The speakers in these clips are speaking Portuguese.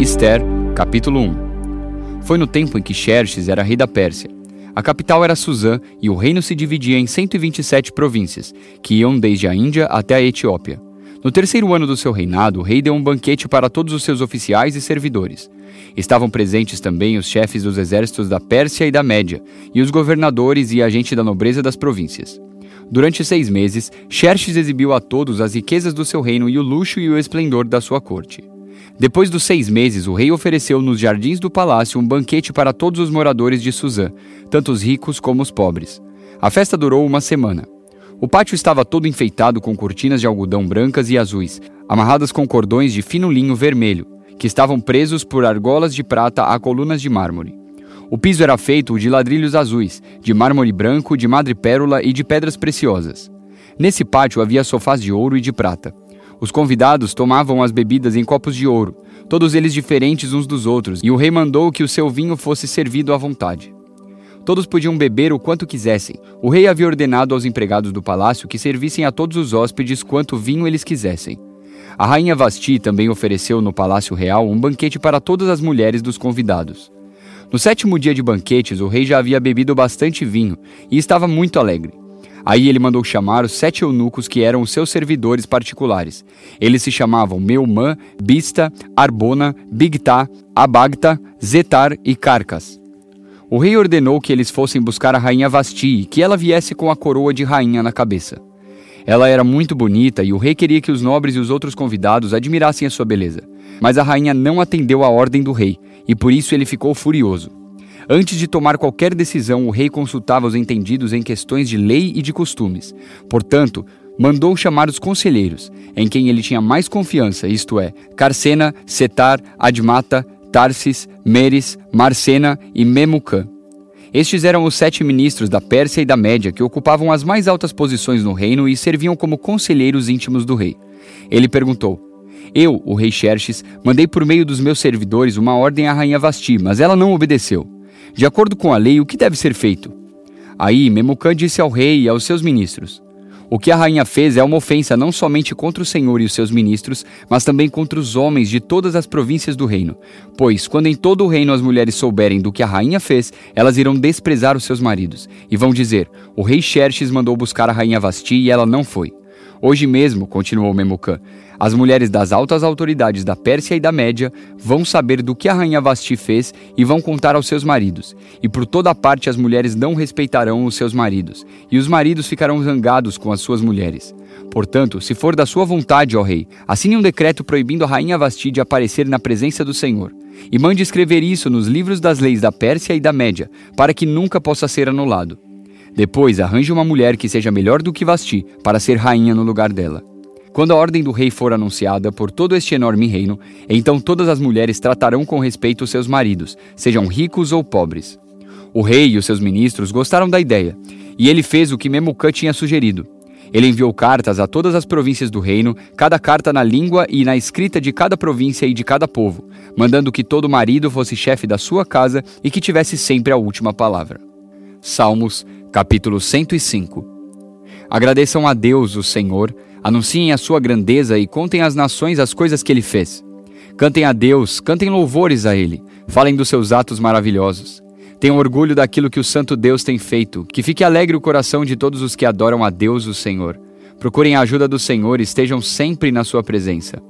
Esther, capítulo 1 Foi no tempo em que Xerxes era rei da Pérsia. A capital era Suzã e o reino se dividia em 127 províncias, que iam desde a Índia até a Etiópia. No terceiro ano do seu reinado, o rei deu um banquete para todos os seus oficiais e servidores. Estavam presentes também os chefes dos exércitos da Pérsia e da Média, e os governadores e a gente da nobreza das províncias. Durante seis meses, Xerxes exibiu a todos as riquezas do seu reino e o luxo e o esplendor da sua corte. Depois dos seis meses, o rei ofereceu nos jardins do palácio um banquete para todos os moradores de Suzã, tanto os ricos como os pobres. A festa durou uma semana. O pátio estava todo enfeitado com cortinas de algodão brancas e azuis, amarradas com cordões de fino linho vermelho, que estavam presos por argolas de prata a colunas de mármore. O piso era feito de ladrilhos azuis, de mármore branco, de madrepérola e de pedras preciosas. Nesse pátio havia sofás de ouro e de prata. Os convidados tomavam as bebidas em copos de ouro, todos eles diferentes uns dos outros, e o rei mandou que o seu vinho fosse servido à vontade. Todos podiam beber o quanto quisessem. O rei havia ordenado aos empregados do palácio que servissem a todos os hóspedes quanto vinho eles quisessem. A rainha Vasti também ofereceu no palácio real um banquete para todas as mulheres dos convidados. No sétimo dia de banquetes, o rei já havia bebido bastante vinho e estava muito alegre. Aí ele mandou chamar os sete eunucos que eram os seus servidores particulares. Eles se chamavam Meumã, Bista, Arbona, Bigtá, Abagta, Zetar e Carcas. O rei ordenou que eles fossem buscar a rainha Vasti e que ela viesse com a coroa de rainha na cabeça. Ela era muito bonita e o rei queria que os nobres e os outros convidados admirassem a sua beleza. Mas a rainha não atendeu à ordem do rei e por isso ele ficou furioso. Antes de tomar qualquer decisão, o rei consultava os entendidos em questões de lei e de costumes. Portanto, mandou chamar os conselheiros, em quem ele tinha mais confiança, isto é, Carcena, Setar, Admata, Tarsis, Meres, Marcena e Memucã. Estes eram os sete ministros da Pérsia e da Média que ocupavam as mais altas posições no reino e serviam como conselheiros íntimos do rei. Ele perguntou: Eu, o rei Xerxes, mandei por meio dos meus servidores uma ordem à rainha Vasti, mas ela não obedeceu. De acordo com a lei, o que deve ser feito? Aí Memucã disse ao rei e aos seus ministros: O que a rainha fez é uma ofensa não somente contra o Senhor e os seus ministros, mas também contra os homens de todas as províncias do reino. Pois, quando em todo o reino as mulheres souberem do que a rainha fez, elas irão desprezar os seus maridos, e vão dizer: O rei Xerxes mandou buscar a rainha Vasti e ela não foi. Hoje mesmo, continuou Memucã, as mulheres das altas autoridades da Pérsia e da Média vão saber do que a rainha Vasti fez e vão contar aos seus maridos. E por toda parte as mulheres não respeitarão os seus maridos, e os maridos ficarão zangados com as suas mulheres. Portanto, se for da sua vontade, ó rei, assine um decreto proibindo a rainha Vasti de aparecer na presença do Senhor. E mande escrever isso nos livros das leis da Pérsia e da Média, para que nunca possa ser anulado. Depois, arranje uma mulher que seja melhor do que Vasti, para ser rainha no lugar dela. Quando a ordem do rei for anunciada por todo este enorme reino, então todas as mulheres tratarão com respeito seus maridos, sejam ricos ou pobres. O rei e os seus ministros gostaram da ideia, e ele fez o que Memucã tinha sugerido. Ele enviou cartas a todas as províncias do reino, cada carta na língua e na escrita de cada província e de cada povo, mandando que todo marido fosse chefe da sua casa e que tivesse sempre a última palavra. Salmos, capítulo 105 Agradeçam a Deus, o Senhor, Anunciem a sua grandeza e contem às nações as coisas que ele fez. Cantem a Deus, cantem louvores a ele, falem dos seus atos maravilhosos. Tenham orgulho daquilo que o Santo Deus tem feito, que fique alegre o coração de todos os que adoram a Deus, o Senhor. Procurem a ajuda do Senhor e estejam sempre na sua presença.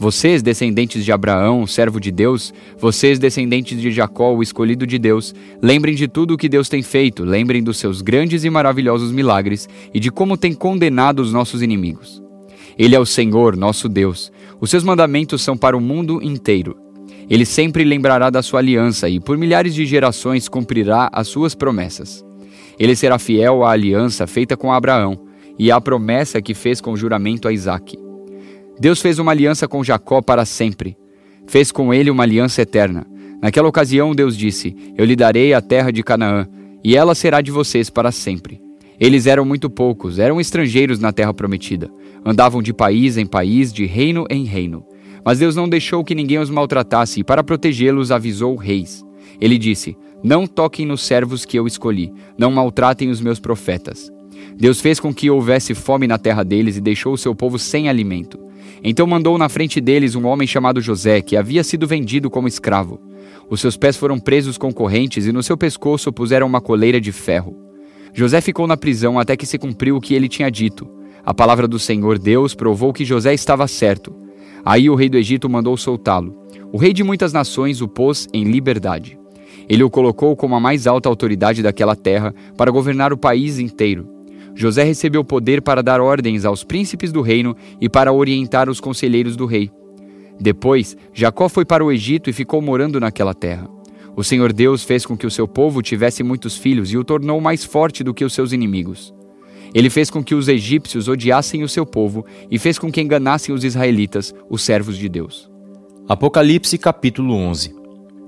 Vocês, descendentes de Abraão, servo de Deus, vocês, descendentes de Jacó, o escolhido de Deus, lembrem de tudo o que Deus tem feito, lembrem dos seus grandes e maravilhosos milagres e de como tem condenado os nossos inimigos. Ele é o Senhor, nosso Deus. Os seus mandamentos são para o mundo inteiro. Ele sempre lembrará da sua aliança e por milhares de gerações cumprirá as suas promessas. Ele será fiel à aliança feita com Abraão e à promessa que fez com juramento a Isaque. Deus fez uma aliança com Jacó para sempre. Fez com ele uma aliança eterna. Naquela ocasião, Deus disse: Eu lhe darei a terra de Canaã, e ela será de vocês para sempre. Eles eram muito poucos, eram estrangeiros na terra prometida. Andavam de país em país, de reino em reino. Mas Deus não deixou que ninguém os maltratasse, e para protegê-los avisou reis. Ele disse: Não toquem nos servos que eu escolhi, não maltratem os meus profetas. Deus fez com que houvesse fome na terra deles e deixou o seu povo sem alimento. Então mandou na frente deles um homem chamado José, que havia sido vendido como escravo. Os seus pés foram presos com correntes e no seu pescoço puseram uma coleira de ferro. José ficou na prisão até que se cumpriu o que ele tinha dito. A palavra do Senhor Deus provou que José estava certo. Aí o rei do Egito mandou soltá-lo. O rei de muitas nações o pôs em liberdade. Ele o colocou como a mais alta autoridade daquela terra para governar o país inteiro. José recebeu poder para dar ordens aos príncipes do reino e para orientar os conselheiros do rei. Depois, Jacó foi para o Egito e ficou morando naquela terra. O Senhor Deus fez com que o seu povo tivesse muitos filhos e o tornou mais forte do que os seus inimigos. Ele fez com que os egípcios odiassem o seu povo e fez com que enganassem os israelitas, os servos de Deus. Apocalipse capítulo 11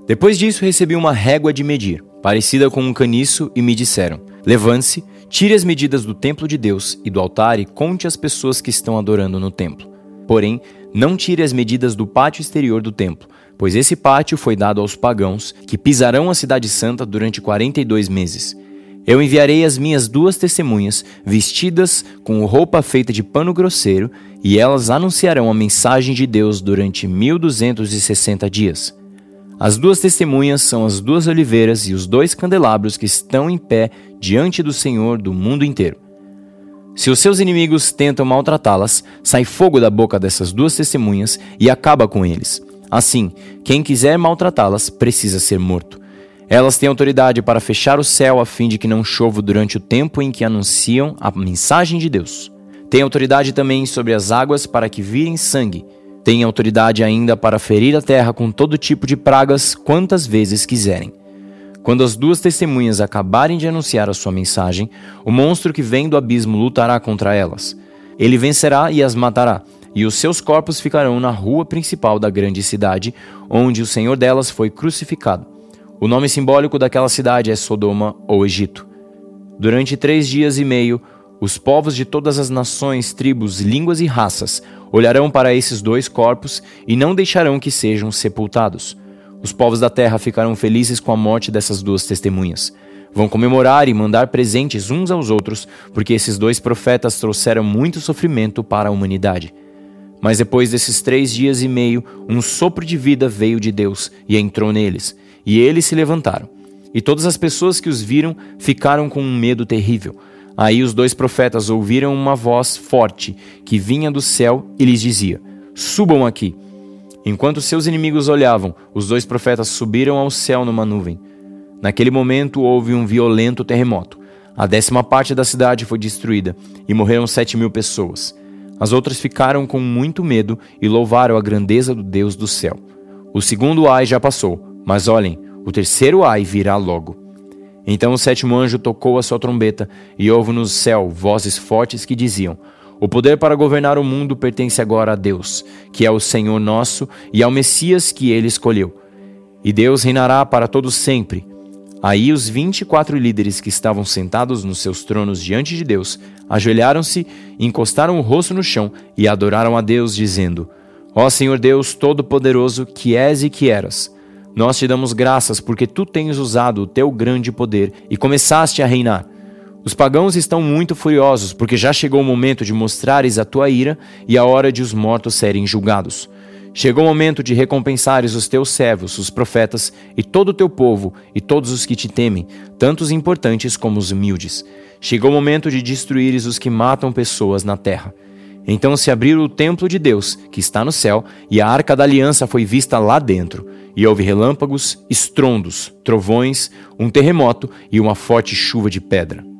Depois disso recebi uma régua de medir, parecida com um caniço, e me disseram: Levante-se, tire as medidas do templo de Deus e do altar e conte as pessoas que estão adorando no templo. Porém, não tire as medidas do pátio exterior do templo, pois esse pátio foi dado aos pagãos, que pisarão a cidade santa durante 42 meses. Eu enviarei as minhas duas testemunhas, vestidas com roupa feita de pano grosseiro, e elas anunciarão a mensagem de Deus durante 1260 dias. As duas testemunhas são as duas oliveiras e os dois candelabros que estão em pé diante do Senhor do mundo inteiro. Se os seus inimigos tentam maltratá-las, sai fogo da boca dessas duas testemunhas e acaba com eles. Assim, quem quiser maltratá-las precisa ser morto. Elas têm autoridade para fechar o céu a fim de que não chova durante o tempo em que anunciam a mensagem de Deus. Têm autoridade também sobre as águas para que virem sangue. Têm autoridade ainda para ferir a terra com todo tipo de pragas quantas vezes quiserem. Quando as duas testemunhas acabarem de anunciar a sua mensagem, o monstro que vem do abismo lutará contra elas. Ele vencerá e as matará, e os seus corpos ficarão na rua principal da grande cidade, onde o Senhor delas foi crucificado. O nome simbólico daquela cidade é Sodoma ou Egito. Durante três dias e meio, os povos de todas as nações, tribos, línguas e raças olharão para esses dois corpos e não deixarão que sejam sepultados. Os povos da terra ficarão felizes com a morte dessas duas testemunhas. Vão comemorar e mandar presentes uns aos outros, porque esses dois profetas trouxeram muito sofrimento para a humanidade. Mas depois desses três dias e meio, um sopro de vida veio de Deus e entrou neles e eles se levantaram. E todas as pessoas que os viram ficaram com um medo terrível. Aí os dois profetas ouviram uma voz forte que vinha do céu e lhes dizia: Subam aqui. Enquanto seus inimigos olhavam, os dois profetas subiram ao céu numa nuvem. Naquele momento houve um violento terremoto. A décima parte da cidade foi destruída e morreram sete mil pessoas. As outras ficaram com muito medo e louvaram a grandeza do Deus do céu. O segundo ai já passou, mas olhem, o terceiro ai virá logo. Então o sétimo anjo tocou a sua trombeta, e houve no céu vozes fortes que diziam: O poder para governar o mundo pertence agora a Deus, que é o Senhor nosso, e ao Messias que ele escolheu. E Deus reinará para todos sempre. Aí os vinte e quatro líderes que estavam sentados nos seus tronos diante de Deus ajoelharam-se, encostaram o rosto no chão e adoraram a Deus, dizendo: Ó Senhor Deus Todo-Poderoso, que és e que eras nós te damos graças porque tu tens usado o teu grande poder e começaste a reinar. Os pagãos estão muito furiosos porque já chegou o momento de mostrares a tua ira e a hora de os mortos serem julgados. Chegou o momento de recompensares os teus servos, os profetas, e todo o teu povo, e todos os que te temem, tanto os importantes como os humildes. Chegou o momento de destruires os que matam pessoas na terra. Então se abriu o templo de Deus, que está no céu, e a arca da aliança foi vista lá dentro. E houve relâmpagos, estrondos, trovões, um terremoto e uma forte chuva de pedra.